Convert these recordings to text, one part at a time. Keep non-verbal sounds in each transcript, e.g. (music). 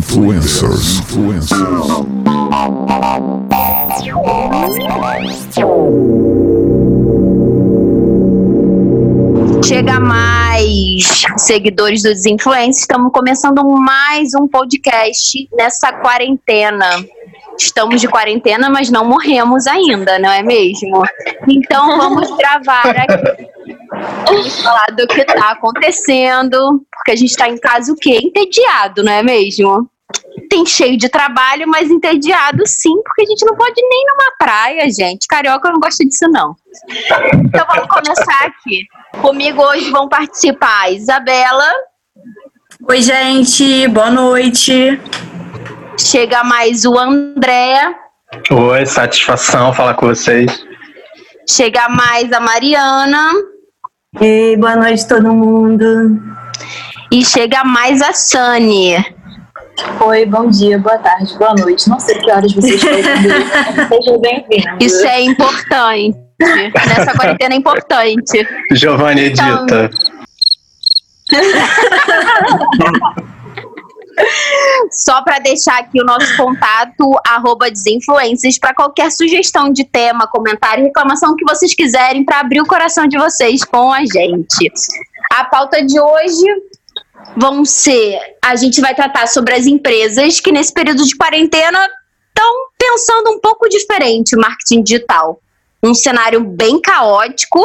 Influencers. Influencers. Chega mais seguidores dos influencers. Estamos começando mais um podcast nessa quarentena. Estamos de quarentena, mas não morremos ainda, não é mesmo? Então vamos gravar aqui. Vamos falar do que está acontecendo, porque a gente está em casa o quê? Entediado, não é mesmo? Tem cheio de trabalho, mas entediado sim, porque a gente não pode nem numa praia, gente. Carioca não gosta disso, não. Então vamos começar aqui. Comigo hoje vão participar a Isabela. Oi, gente, boa noite. Chega mais o André. Oi, satisfação falar com vocês. Chega mais a Mariana. Ei, boa noite todo mundo. E chega mais a Sani. Oi, bom dia, boa tarde, boa noite. Não sei que horas vocês estão ouvindo. (laughs) Sejam bem-vindos. Isso é importante. Nessa quarentena é importante. Giovanni edita. (laughs) Só para deixar aqui o nosso contato, arroba desinfluências, para qualquer sugestão de tema, comentário, reclamação que vocês quiserem, para abrir o coração de vocês com a gente. A pauta de hoje vão ser: a gente vai tratar sobre as empresas que nesse período de quarentena estão pensando um pouco diferente o marketing digital. Um cenário bem caótico,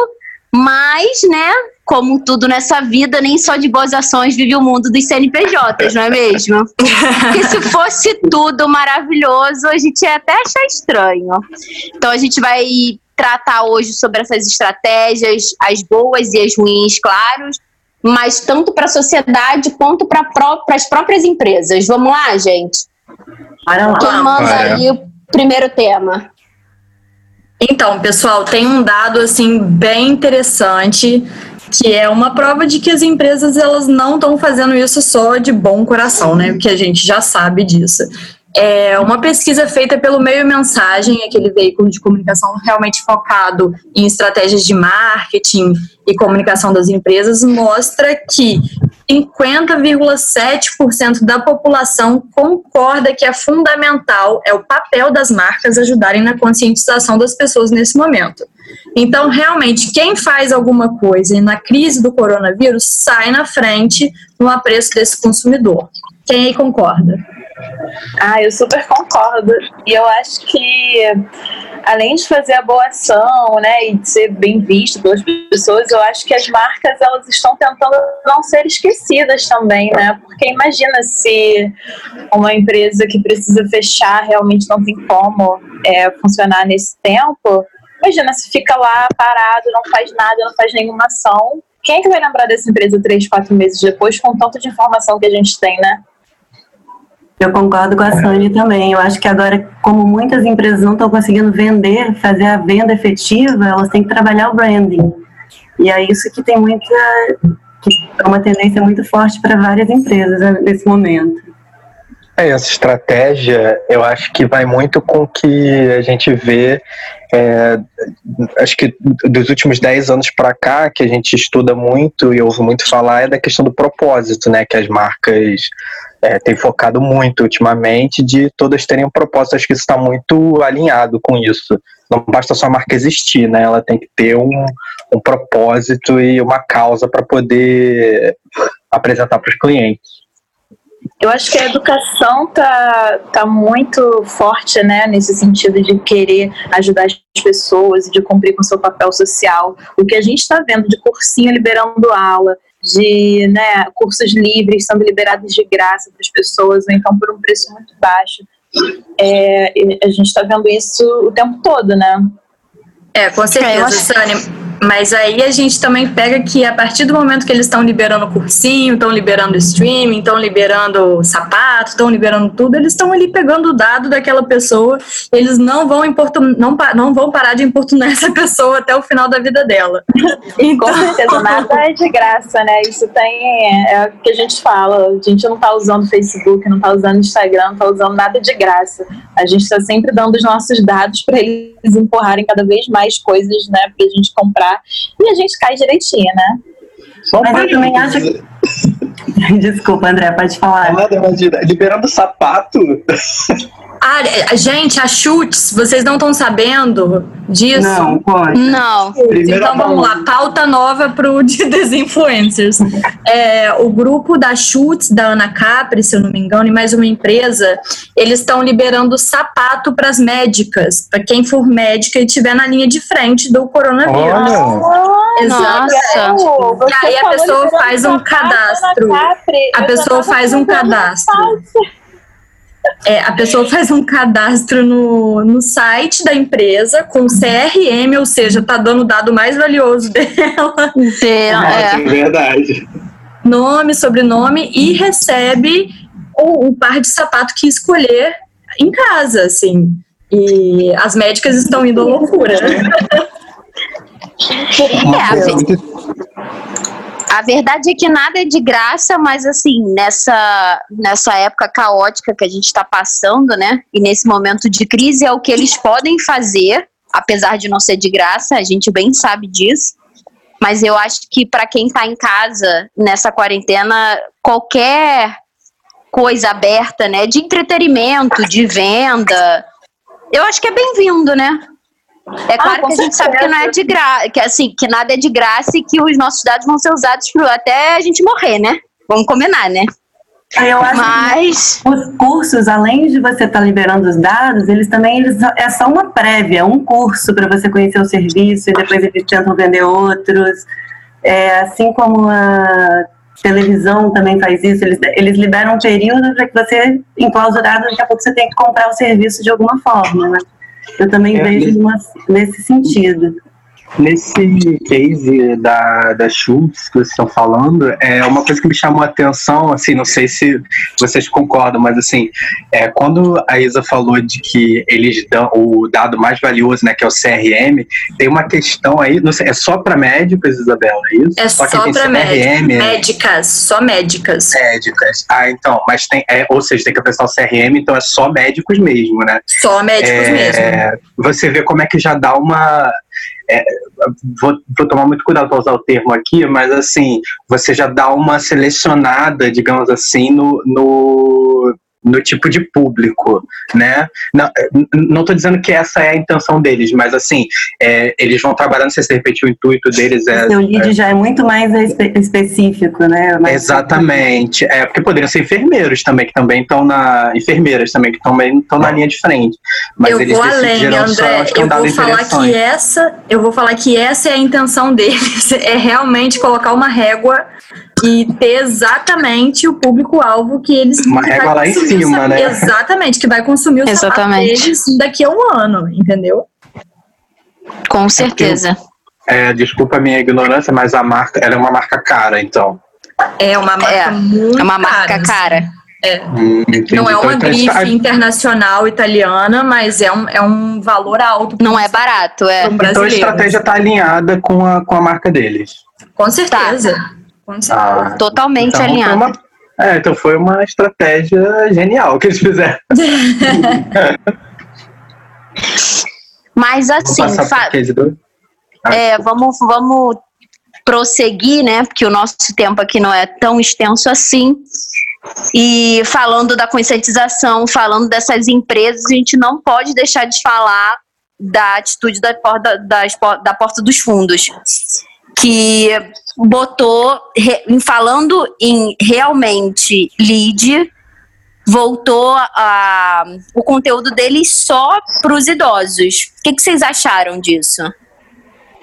mas, né, como tudo nessa vida, nem só de boas ações vive o mundo dos CNPJs, não é mesmo? (laughs) Porque se fosse tudo maravilhoso, a gente ia até achar estranho. Então a gente vai tratar hoje sobre essas estratégias, as boas e as ruins, claro, mas tanto para a sociedade quanto para pró as próprias empresas. Vamos lá, gente? Lá. Quem manda aí o primeiro tema? Então, pessoal, tem um dado assim bem interessante que é uma prova de que as empresas elas não estão fazendo isso só de bom coração, né? Porque a gente já sabe disso. É uma pesquisa feita pelo Meio Mensagem, aquele veículo de comunicação realmente focado em estratégias de marketing e comunicação das empresas, mostra que 50,7% da população concorda que é fundamental, é o papel das marcas ajudarem na conscientização das pessoas nesse momento. Então, realmente, quem faz alguma coisa e na crise do coronavírus sai na frente no apreço desse consumidor. Quem aí concorda? Ah, eu super concordo. E eu acho que, além de fazer a boa ação, né, e de ser bem visto pelas pessoas, eu acho que as marcas elas estão tentando não ser esquecidas também, né? Porque imagina se uma empresa que precisa fechar realmente não tem como é, funcionar nesse tempo. Imagina se fica lá parado, não faz nada, não faz nenhuma ação. Quem é que vai lembrar dessa empresa três, quatro meses depois, com tanto de informação que a gente tem, né? Eu concordo com a Sônia também. Eu acho que agora, como muitas empresas não estão conseguindo vender, fazer a venda efetiva, elas têm que trabalhar o branding. E é isso que tem muita. que é uma tendência muito forte para várias empresas né, nesse momento. É, essa estratégia, eu acho que vai muito com o que a gente vê, é, acho que dos últimos 10 anos para cá, que a gente estuda muito e ouve muito falar, é da questão do propósito, né? Que as marcas é, têm focado muito ultimamente, de todas terem. Acho que está muito alinhado com isso. Não basta só a marca existir, né? Ela tem que ter um, um propósito e uma causa para poder apresentar para os clientes. Eu acho que a educação tá, tá muito forte, né, nesse sentido de querer ajudar as pessoas e de cumprir com o seu papel social. O que a gente está vendo de cursinho liberando aula, de né, cursos livres sendo liberados de graça para as pessoas, ou então por um preço muito baixo. É, e a gente está vendo isso o tempo todo, né? É, com É, certeza, acho- Sânia. Mas aí a gente também pega que a partir do momento que eles estão liberando cursinho, estão liberando streaming, estão liberando sapato, estão liberando tudo, eles estão ali pegando o dado daquela pessoa, eles não vão importun, não, pa- não vão parar de importunar (laughs) essa pessoa até o final da vida dela. (laughs) Com certeza, nada (laughs) é de graça, né? Isso tem. É o que a gente fala. A gente não tá usando Facebook, não tá usando Instagram, não tá usando nada de graça. A gente tá sempre dando os nossos dados para eles empurrarem cada vez mais coisas, né? Pra gente comprar. E a gente cai direitinho, né? Só Mas eu também parênteses. (laughs) Desculpa, André, pode falar. Nada, imagina. Liberando sapato. (laughs) Ah, é, gente, a Chutes, vocês não estão sabendo disso? Não, pode. Não. Primeira então vamos lá, pauta nova pro (laughs) de Desinfluencers. É, o grupo da Chutes, da Ana Capri, se eu não me engano, e mais uma empresa, eles estão liberando sapato para as médicas, para quem for médica e estiver na linha de frente do coronavírus. Olha. Nossa. E aí a pessoa faz um cadastro. A pessoa faz um cadastro. É, a pessoa faz um cadastro no, no site da empresa com CRM, ou seja, tá dando o dado mais valioso dela, Ter- Nossa, é. é verdade. nome, sobrenome, e recebe o, o par de sapato que escolher em casa, assim. E as médicas estão indo à loucura. É, a, ve- a verdade é que nada é de graça, mas assim, nessa, nessa época caótica que a gente está passando, né? E nesse momento de crise é o que eles podem fazer, apesar de não ser de graça, a gente bem sabe disso. Mas eu acho que para quem está em casa nessa quarentena, qualquer coisa aberta, né, de entretenimento, de venda, eu acho que é bem-vindo, né? É claro com que a gente sabe que não é de graça, que assim, que nada é de graça e que os nossos dados vão ser usados pro- até a gente morrer, né? Vamos combinar, né? Eu acho Mas que os cursos, além de você estar liberando os dados, eles também eles, é só uma prévia, um curso para você conhecer o serviço e depois eles tentam vender outros. É, assim como a televisão também faz isso, eles, eles liberam um período para que você, enclausurado, daqui a pouco você tem que comprar o serviço de alguma forma. Né? Eu também É, vejo numa- nesse sentido. Nesse case da, da Schultz que vocês estão falando, é uma coisa que me chamou a atenção, assim, não sei se vocês concordam, mas assim, é, quando a Isa falou de que eles dão o dado mais valioso, né, que é o CRM, tem uma questão aí, não sei, é só para médicos, Isabela, é isso? É só tem para CRM, médicas. é Médicas, só médicas. médicas. Ah, então, mas tem, é, ou seja, tem que acessar o CRM, então é só médicos mesmo, né? Só médicos mesmo. É, você vê como é que já dá uma. É, vou, vou tomar muito cuidado para usar o termo aqui, mas assim, você já dá uma selecionada, digamos assim, no, no, no tipo de público, né? Não, não tô dizendo que essa é a intenção deles, mas assim, é, eles vão trabalhando, não sei se de repente o intuito deles é. O seu lead já é muito mais espe- específico, né? Mais- Exatamente. É, porque poderiam ser enfermeiros também, que também estão na. Enfermeiras também, que também estão na linha de frente. Mas eu eles vou além, decidiram só, André. é Eu vou falar que essa, eu vou falar que essa é a intenção (laughs) deles, é realmente colocar uma régua e ter exatamente o público-alvo que eles Uma régua lá em cima, né? Exatamente, que vai consumir o sapato Exatamente. deles daqui a um ano, entendeu? com certeza. É, desculpa a minha ignorância, mas a marca, ela é uma marca cara, então. É uma marca É, muito É uma marca cara. assim. cara. Hum, entendi. Não é Então, uma então, grife internacional italiana, mas é um, é um valor alto. Não é barato, é. Então a estratégia está alinhada com a, com a marca deles. Com certeza. Com certeza. Ah, Totalmente então, alinhado. uma, é, então foi uma estratégia genial que eles fizeram. (laughs) Mas assim, do... É, vamos, vamos prosseguir, né? Porque o nosso tempo aqui não é tão extenso assim. E falando da conscientização, falando dessas empresas, a gente não pode deixar de falar da atitude da porta, das, da porta dos fundos, que botou, re- falando em realmente lead, voltou a, o conteúdo deles só para os idosos. O que, que vocês acharam disso?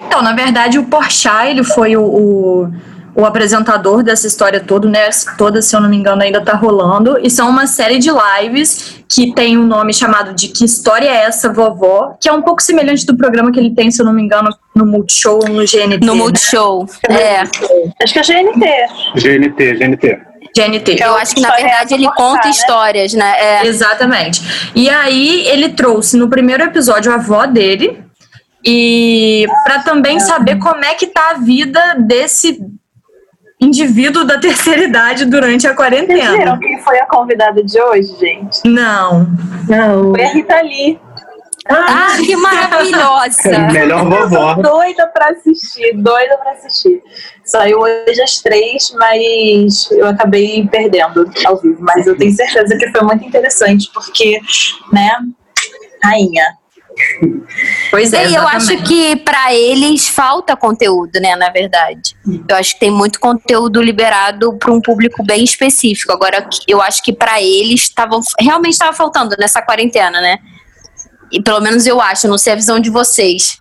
Então, na verdade, o Porchat, ele foi o, o, o apresentador dessa história toda, né? Toda, se eu não me engano, ainda tá rolando. E são uma série de lives que tem um nome chamado de Que História é Essa, Vovó? Que é um pouco semelhante do programa que ele tem, se eu não me engano, no Multishow ou no GNT. No né? Multishow. É. Acho que é GNT. GNT, GNT. GNT. Eu acho que, na verdade, é ele conta né? histórias, né? É. Exatamente. E aí ele trouxe no primeiro episódio a avó dele e para também saber como é que tá a vida desse indivíduo da terceira idade durante a Vocês quarentena. viram quem foi a convidada de hoje, gente? Não. Não. Foi a Rita Lee. Ah, que maravilhosa! (laughs) Melhor vovó. Doida pra assistir, doida pra assistir. Saiu hoje às três, mas eu acabei perdendo ao vivo. Mas eu tenho certeza que foi muito interessante, porque, né, rainha. Pois é, E eu acho que pra eles falta conteúdo, né, na verdade. Eu acho que tem muito conteúdo liberado para um público bem específico. Agora, eu acho que pra eles estavam realmente estava faltando nessa quarentena, né? E pelo menos eu acho, não sei a visão de vocês.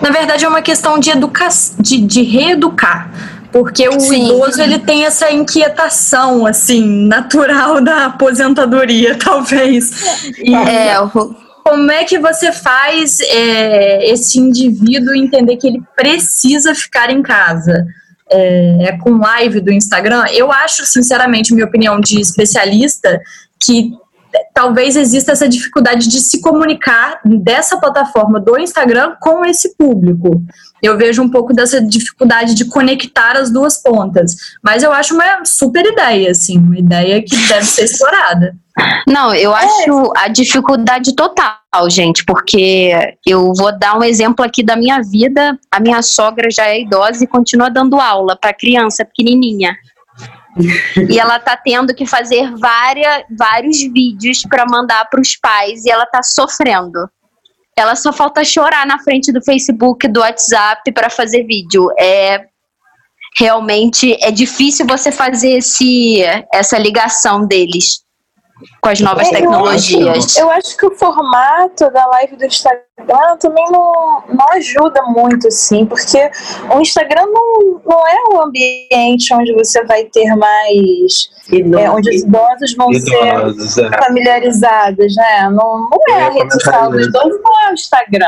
Na verdade, é uma questão de, educa de, de reeducar. Porque o Sim. idoso ele tem essa inquietação, assim, natural da aposentadoria, (laughs) talvez. E É, o- como é que você faz é, esse indivíduo entender que ele precisa ficar em casa? É, é com live do Instagram? Eu acho, sinceramente, minha opinião de especialista, que talvez exista essa dificuldade de se comunicar dessa plataforma do Instagram com esse público. Eu vejo um pouco dessa dificuldade de conectar as duas pontas. Mas eu acho uma super ideia, assim, uma ideia que deve ser explorada. Não, eu acho a dificuldade total, gente, porque eu vou dar um exemplo aqui da minha vida. A minha sogra já é idosa e continua dando aula para criança pequenininha. e ela tá tendo que fazer várias, vários vídeos para mandar para os pais e ela tá sofrendo. Ela só falta chorar na frente do Facebook, do WhatsApp para fazer vídeo. É realmente é difícil você fazer esse essa ligação deles com as novas É, eu tecnologias. Eu acho que o formato da live do Instagram também não, não ajuda muito, assim, porque o Instagram não, não é um ambiente onde você vai ter mais. É, onde os idosos vão ser Idosos, é. familiarizadas, né? Não, não é a rede social do isso. idoso, não é o Instagram.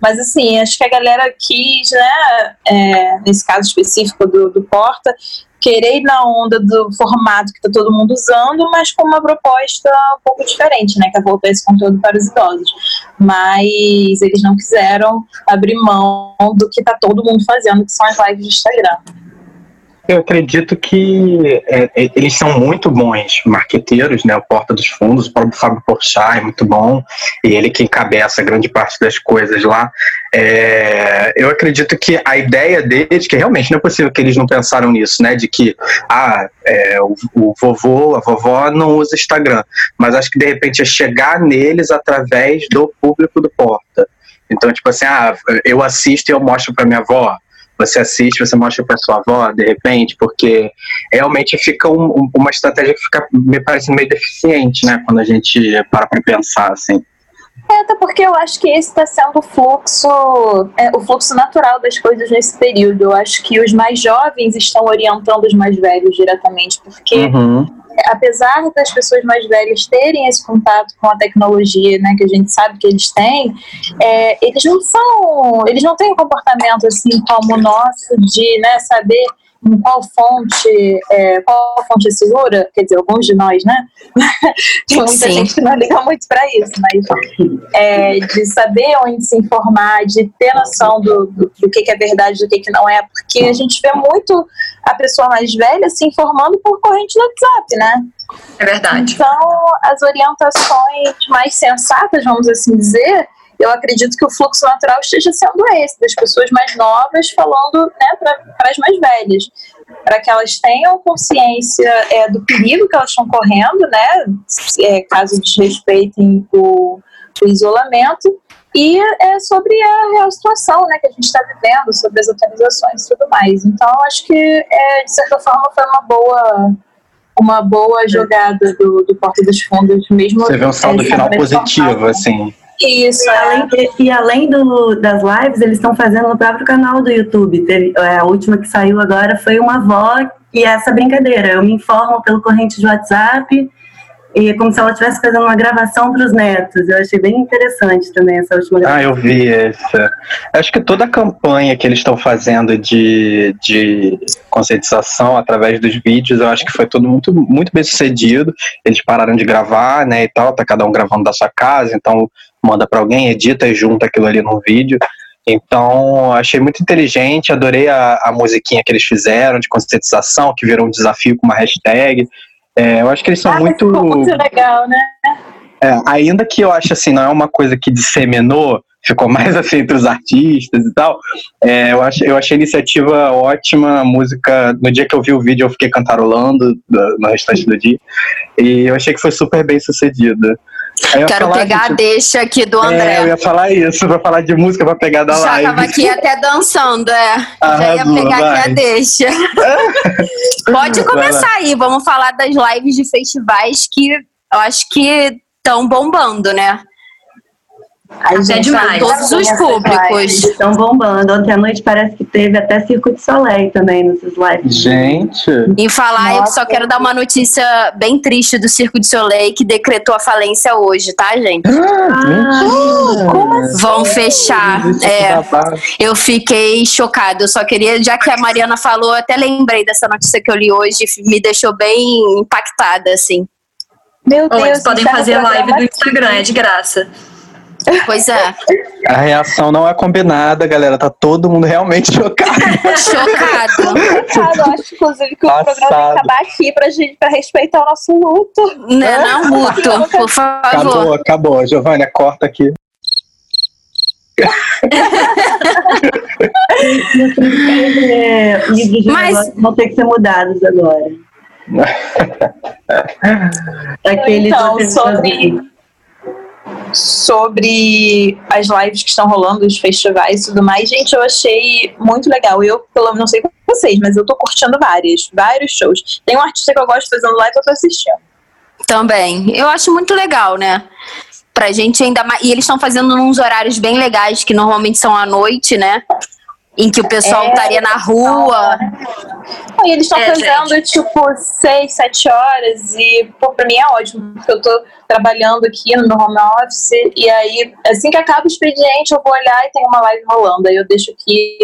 Mas assim, acho que a galera quis, né, é, nesse caso específico do, do Porta, querer ir na onda do formato que tá todo mundo usando, mas com uma proposta um pouco diferente, né, que é voltar esse conteúdo para os idosos. Mas eles não quiseram abrir mão do que tá todo mundo fazendo, que são as lives do Instagram. Eu acredito que é, é, eles são muito bons marqueteiros, né? O Porta dos Fundos, o próprio Fábio Porchat é muito bom, e ele que encabeça grande parte das coisas lá. É, eu acredito que a ideia deles, que realmente não é possível que eles não pensaram nisso, né? De que ah, é, o, o vovô, a vovó não usa Instagram, mas acho que de repente é chegar neles através do público do Porta. Então, tipo assim, ah, eu assisto e eu mostro para minha avó você assiste, você mostra para sua avó, de repente, porque realmente fica um- um- uma estratégia que fica, me parece meio deficiente, né, quando a gente para para pensar, assim. É, até porque eu acho que esse está sendo o fluxo, é, o fluxo natural das coisas nesse período. Eu acho que os mais jovens estão orientando os mais velhos diretamente, porque Uhum. apesar das pessoas mais velhas terem esse contato com a tecnologia, né, que a gente sabe que eles têm, é, eles não são, eles não têm um comportamento assim como o nosso de, né, saber qual fonte, é, qual fonte é segura, quer dizer, alguns de nós, né? (laughs) Tem muita Sim. gente que não liga muito para isso, mas é, de saber onde se informar, de ter noção do, do, do que, que é verdade, do que, que não é, porque a gente vê muito a pessoa mais velha se informando por corrente do WhatsApp, né? É verdade. Então, as orientações mais sensatas, vamos assim dizer, eu acredito que o fluxo natural esteja sendo esse, das pessoas mais novas falando né, para as mais velhas, para que elas tenham consciência é, do perigo que elas estão correndo, né, é, caso desrespeitem o, o isolamento, e é sobre a real situação né, que a gente está vivendo, sobre as atualizações e tudo mais. Então, acho que, é, de certa forma, foi uma boa uma boa jogada do, do Porta dos Fundos, mesmo. Você vê um saldo é, final sendo positivo, assim. Isso, E além, e além do- das lives, eles estão fazendo no próprio canal do YouTube. Teve- é, a última que saiu agora foi uma avó e essa brincadeira. Eu me informo pelo corrente de WhatsApp e é como se ela estivesse fazendo uma gravação para os netos. Eu achei bem interessante também essa última gravação. Ah, eu vi essa. Acho que toda a campanha que eles estão fazendo de, de conscientização através dos vídeos, eu acho que foi tudo muito, muito bem sucedido. Eles pararam de gravar, né, e tal, tá cada um gravando da sua casa, então manda para alguém, edita e junta aquilo ali no vídeo. Então, achei muito inteligente, adorei a, a musiquinha que eles fizeram de conscientização, que virou um desafio com uma hashtag. É, eu acho que eles são Ah, muito. muito legal, né? É, ainda que eu acho assim, não é uma coisa que disseminou, ficou mais (laughs) assim entre os artistas e tal. É, eu, ach, eu achei a iniciativa ótima, a música. No dia que eu vi o vídeo, eu fiquei cantarolando no restante do dia. E eu achei que foi super bem sucedida. Quero pegar a deixa aqui do André. É, eu ia falar isso, pra falar de música, pra pegar da Já live. Já tava aqui até dançando, é. Arrasou, Já ia pegar vai. aqui a deixa. (laughs) Pode começar aí, vamos falar das lives de festivais que eu acho que estão bombando, né? Ai, Até gente, demais. Todos os públicos. Estão bombando. Ontem à noite parece que teve até Circo de Soleil também nessas lives. Gente. Em falar, eu Nossa. só quero dar uma notícia bem triste do Circo de Soleil que decretou a falência hoje, tá, gente? (gasps) Mentira. Vão fechar. É, eu fiquei chocada. Eu só queria, já que a Mariana falou, eu até lembrei dessa notícia que eu li hoje, me deixou bem impactada, assim. Meu Deus, eles podem o fazer live do Instagram, é de graça. Pois é, A reação não é combinada, galera. Tá todo mundo realmente (laughs) chocado. chocado. Passado, eu acho, inclusive, que o programa tem Passado. que acabar aqui pra gente pra respeitar o nosso luto. Né, não, (laughs) Muto, por favor. Acabou, acabou. Giovânia, corta aqui. É, de Mas- vão ter que ser mudados agora. (laughs) Aqueles Então, sobre, sobre as lives que estão rolando, os festivais e tudo mais, gente, eu achei muito legal. Eu, pelo menos, não sei vocês, mas eu tô curtindo várias, vários shows. Tem um artista que eu gosto fazendo live, eu tô assistindo. Também. Eu acho muito legal, né? Pra gente ainda mais. E eles estão fazendo uns horários bem legais, que normalmente são à noite, né? Em que o pessoal É, estaria na rua. E eles estão É, fazendo, tipo, seis, sete horas e, pô, pra mim é ótimo, porque eu tô trabalhando aqui no meu home office e aí, assim que acaba o expediente, eu vou olhar e tem uma live rolando. Aí eu deixo aqui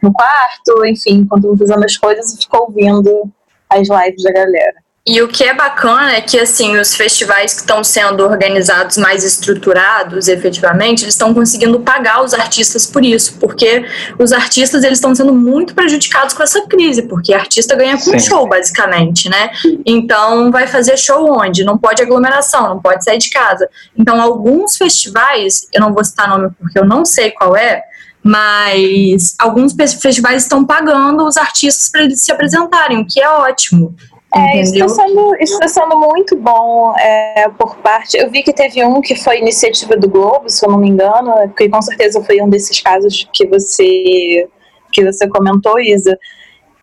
no quarto, enfim, enquanto eu vou fazendo as coisas e fico ouvindo as lives da galera. E o que é bacana é que, assim, os festivais que estão sendo organizados mais estruturados, efetivamente, eles estão conseguindo pagar os artistas por isso, porque os artistas, eles estão sendo muito prejudicados com essa crise, porque artista ganha com Sim. show, basicamente, né? Então, vai fazer show onde? Não pode aglomeração, não pode sair de casa. Então, alguns festivais, eu não vou citar nome porque eu não sei qual é, mas alguns festivais estão pagando os artistas para eles se apresentarem, o que é ótimo. É, isso está sendo, isso tá sendo muito bom é, por parte. Eu vi que teve um que foi iniciativa do Globo, se eu não me engano, que com certeza foi um desses casos que você que você comentou, Isa.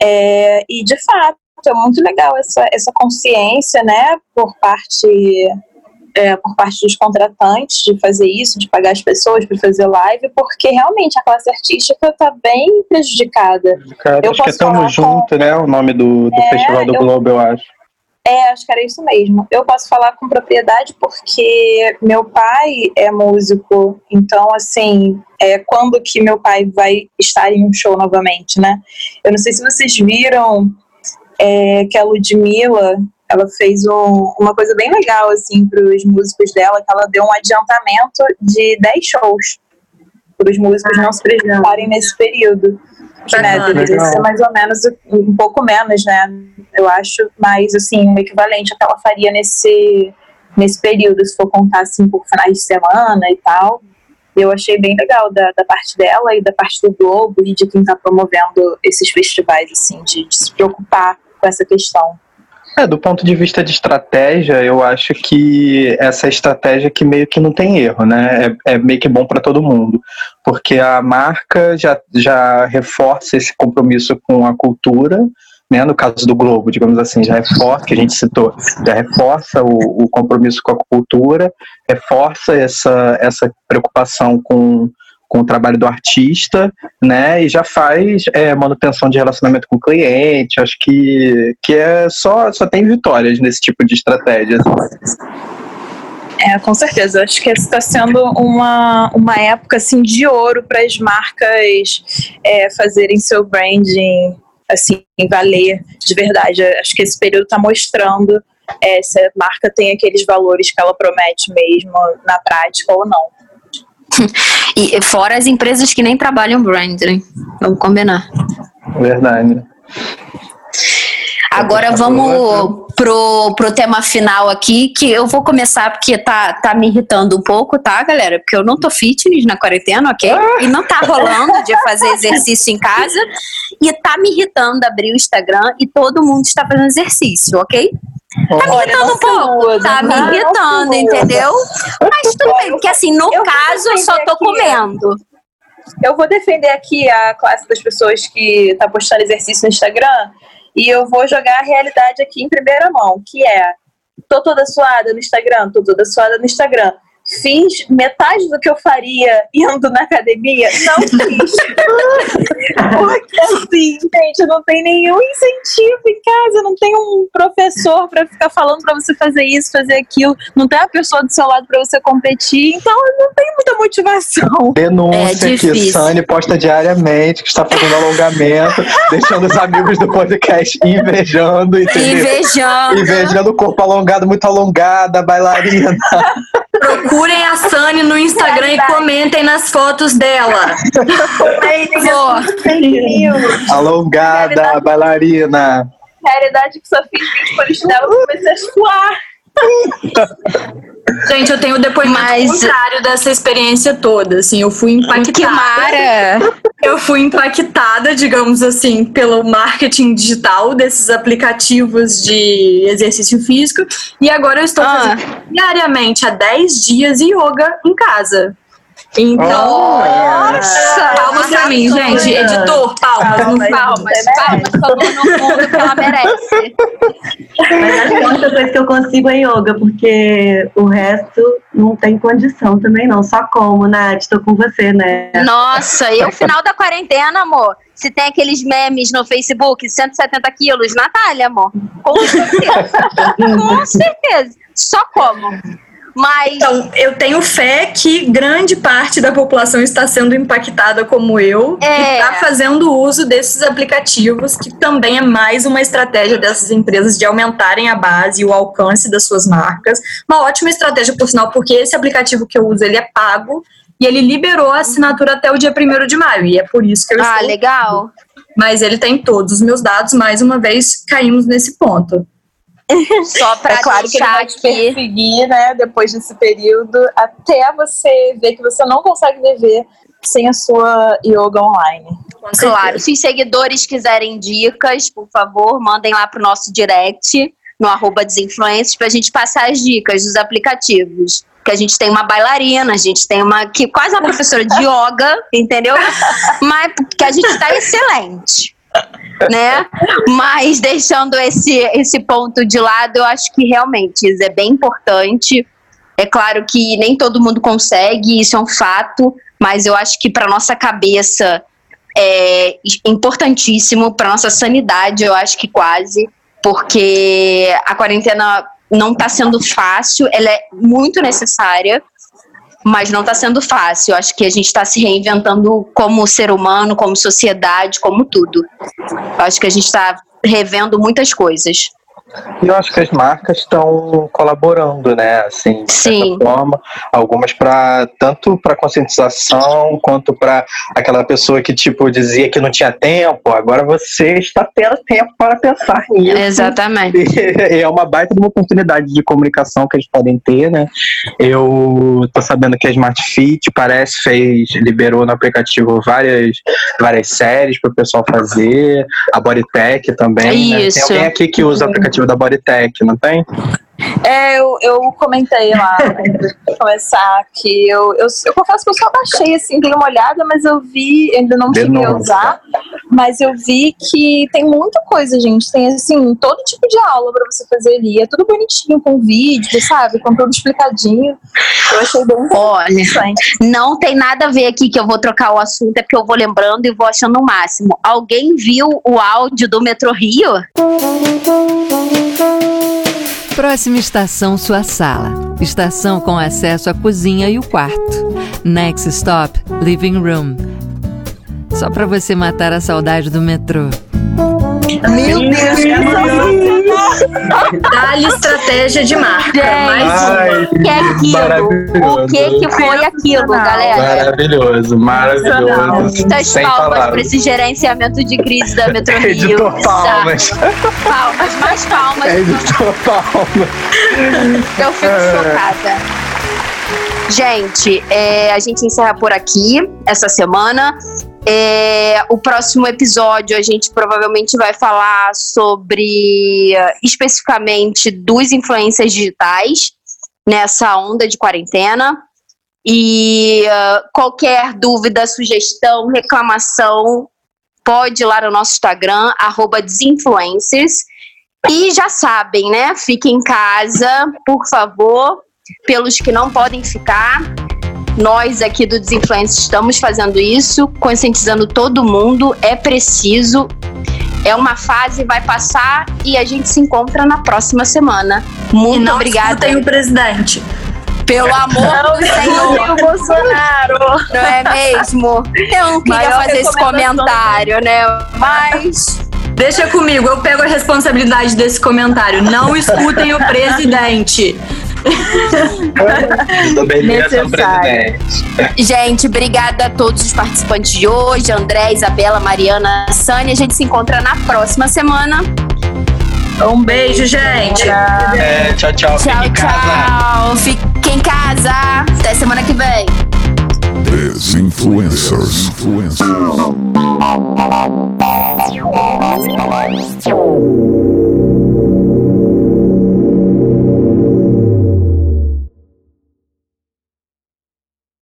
É, e de fato é muito legal essa, essa consciência, né, por parte é, por parte dos contratantes de fazer isso, de pagar as pessoas para fazer live, porque realmente a classe artística está bem prejudicada. Cara, Eu acho que é posso Tamo falar Junto, né? O nome do, do É, Festival do eu- Globo, eu acho. É, acho que era isso mesmo. Eu posso falar com propriedade porque meu pai é músico, então assim, é quando que meu pai vai estar em um show novamente, né? Eu não sei se vocês viram é, que a Ludmilla, ela fez um- uma coisa bem legal assim para os músicos dela, que ela deu um adiantamento de 10 shows para os músicos não se prejudicarem nesse período. Que né, deveria ser mais ou menos um pouco menos, né? Eu acho, mas assim, o equivalente ao que ela faria nesse, nesse período, se for contar assim por finais de semana e tal. Eu achei bem legal da, da parte dela e da parte do Globo e de quem está promovendo esses festivais, assim, de, de se preocupar com essa questão. É, do ponto de vista de estratégia, eu acho que essa estratégia que meio que não tem erro, né? É, é meio que bom para todo mundo, porque a marca já, já reforça esse compromisso com a cultura, né? No caso do Globo, digamos assim, já reforça, que a gente citou, já reforça o, o compromisso com a cultura, reforça essa, essa preocupação com com o trabalho do artista, né? E já faz é, manutenção de relacionamento com o cliente. Acho que, que é só, só tem vitórias nesse tipo de estratégia. É, com certeza. Acho que está sendo uma, uma época assim de ouro para as marcas é, fazerem seu branding assim valer de verdade. Acho que esse período está mostrando é, se a marca tem aqueles valores que ela promete mesmo na prática ou não. (laughs) E fora as empresas que nem trabalham branding. Vamos combinar. Verdade. Agora vamos pro, pro tema final aqui, que eu vou começar porque tá, tá me irritando um pouco, tá, galera? Porque eu não tô fitness na quarentena, ok? E não tá rolando de fazer exercício em casa. E tá me irritando abrir o Instagram e todo mundo está fazendo exercício, ok? Tá me irritando um pouco, tá me irritando, entendeu? Mas tudo bem, porque assim, no Eu caso eu só tô aqui. comendo. Eu vou defender aqui a classe das pessoas que tá postando exercício no Instagram e eu vou jogar a realidade aqui em primeira mão, que é tô toda suada no Instagram, tô toda suada no Instagram. Fiz metade do que eu faria indo na academia? Não fiz. (laughs) Porque assim, gente, não tem nenhum incentivo em casa, não tem um professor pra ficar falando pra você fazer isso, fazer aquilo, não tem uma pessoa do seu lado pra você competir, então não tem muita motivação. (laughs) Denúncia É que. Sani posta diariamente, que está fazendo alongamento, (laughs) deixando os amigos do podcast invejando, entendeu? Invejando. Invejando o corpo alongado, muito alongado, a bailarina. Procurem a Sani no Instagram e comentem nas fotos dela. News. Alongada, a bailarina. realidade que só fiz vídeo policinela eu comecei a suar. Gente, eu tenho o depoimento Mas- contrário dessa experiência toda. Assim, eu fui Que impactada. mara! Eu fui impactada, digamos assim, pelo marketing digital desses aplicativos de exercício físico. E agora eu estou Ah. fazendo diariamente há 10 dias yoga em casa. Então, Nossa! Palmas mim, gente. Editor, palmas. Palmas. Palmas, palmas, falou no fundo que ela merece. Mas acho que a única coisa que eu consigo é yoga, porque o resto não tem condição também não. Só como, Nath, tô com você, né? Nossa, e o final da quarentena, amor? Se tem aqueles memes no Facebook, 170 quilos, Natália, amor. Com certeza. (laughs) Com certeza. Só como. Mas. Então, eu tenho fé que grande parte da população está sendo impactada como eu É. e está fazendo uso desses aplicativos, que também é mais uma estratégia dessas empresas de aumentarem a base e o alcance das suas marcas. Uma ótima estratégia, por sinal, porque esse aplicativo que eu uso, ele é pago e ele liberou a assinatura até o dia 1 de maio, e é por isso que eu Ah, estou... legal. Mas ele tem todos os meus dados, mais uma vez, caímos nesse ponto. (laughs) Só pra É claro que ele vai te aqui. perseguir, né, depois desse período, até você ver que você não consegue viver sem a sua yoga online. Claro, se os seguidores quiserem dicas, por favor, mandem lá pro nosso direct, no arroba desinfluências, pra gente passar as dicas dos aplicativos. Que a gente tem uma bailarina, a gente tem uma que quase uma professora de yoga, (laughs) entendeu? Mas que a gente tá excelente. Né? Mas deixando esse, esse ponto de lado, eu acho que realmente isso é bem importante. É claro que nem todo mundo consegue, isso é um fato, mas eu acho que para nossa cabeça é importantíssimo para nossa sanidade, eu acho que quase, porque a quarentena não está sendo fácil, ela é muito necessária, mas não está sendo fácil. Eu acho que a gente está se reinventando como ser humano, como sociedade, como tudo. Eu acho que a gente está revendo muitas coisas. E eu acho que as marcas estão colaborando, né? Assim, de certa Sim. forma, algumas para tanto para conscientização quanto para aquela pessoa que tipo dizia que não tinha tempo. Agora você está tendo tempo para pensar nisso. Exatamente. (laughs) E é uma baita de uma oportunidade de comunicação que eles podem ter, né? Eu tô sabendo que a Smart Fit parece fez liberou no aplicativo várias várias séries para o pessoal fazer, a Bodytech também. né? Isso. Tem alguém aqui que usa o aplicativo da Bodytech, não tem? É, eu, eu comentei lá antes de começar que eu, eu, eu confesso que eu só baixei assim, dei uma olhada, mas eu vi, ainda não cheguei a usar, mas eu vi que tem muita coisa, gente. Tem assim, todo tipo de aula pra você fazer ali. É tudo bonitinho, com vídeo, sabe? Com tudo explicadinho. Eu achei bem Olha, não tem nada a ver aqui que eu vou trocar o assunto, é porque eu vou lembrando e vou achando o máximo. Alguém viu o áudio do Metro Rio? Próxima estação, sua sala. Estação com acesso à cozinha e o quarto. Next stop, living room. Só pra você matar a saudade do metrô. Meu Deus, que! Dá-lhe estratégia de marca. Gente, Ai, o que é aquilo? O que, que foi aquilo, galera? Maravilhoso, maravilhoso. Muitas Sem palmas para palavras. esse gerenciamento de crise da Metro Rio. (laughs) Editor palmas. Palmas, mais palmas. (laughs) Editor palmas. Eu fico É. chocada. Gente, é, a gente encerra por aqui essa semana. É, o próximo episódio a gente provavelmente vai falar sobre eh, especificamente dos influências digitais nessa onda de quarentena. E eh, qualquer dúvida, sugestão, reclamação, pode ir lá no nosso Instagram, arroba desinfluencers. E já sabem, né? Fiquem em casa, por favor. Pelos que não podem ficar, nós aqui do Desinfluência estamos fazendo isso, conscientizando todo mundo. É preciso, é uma fase, vai passar e a gente se encontra na próxima semana. e Muito não obrigada. escutem o presidente. Pelo amor do Senhor. o Bolsonaro. Não é mesmo? Eu não queria Maior fazer esse comentário, né? Mas. Deixa comigo, eu pego a responsabilidade desse comentário. Não escutem o presidente. (laughs) Presidente. Gente, obrigada a todos os participantes de hoje: André, Isabela, Mariana, Sânia. A gente se encontra na próxima semana. Um beijo, gente. É, tchau, tchau. Fique Tchau, em casa. tchau. Fique em casa. Até semana que vem. Desinfluencers. Influencers.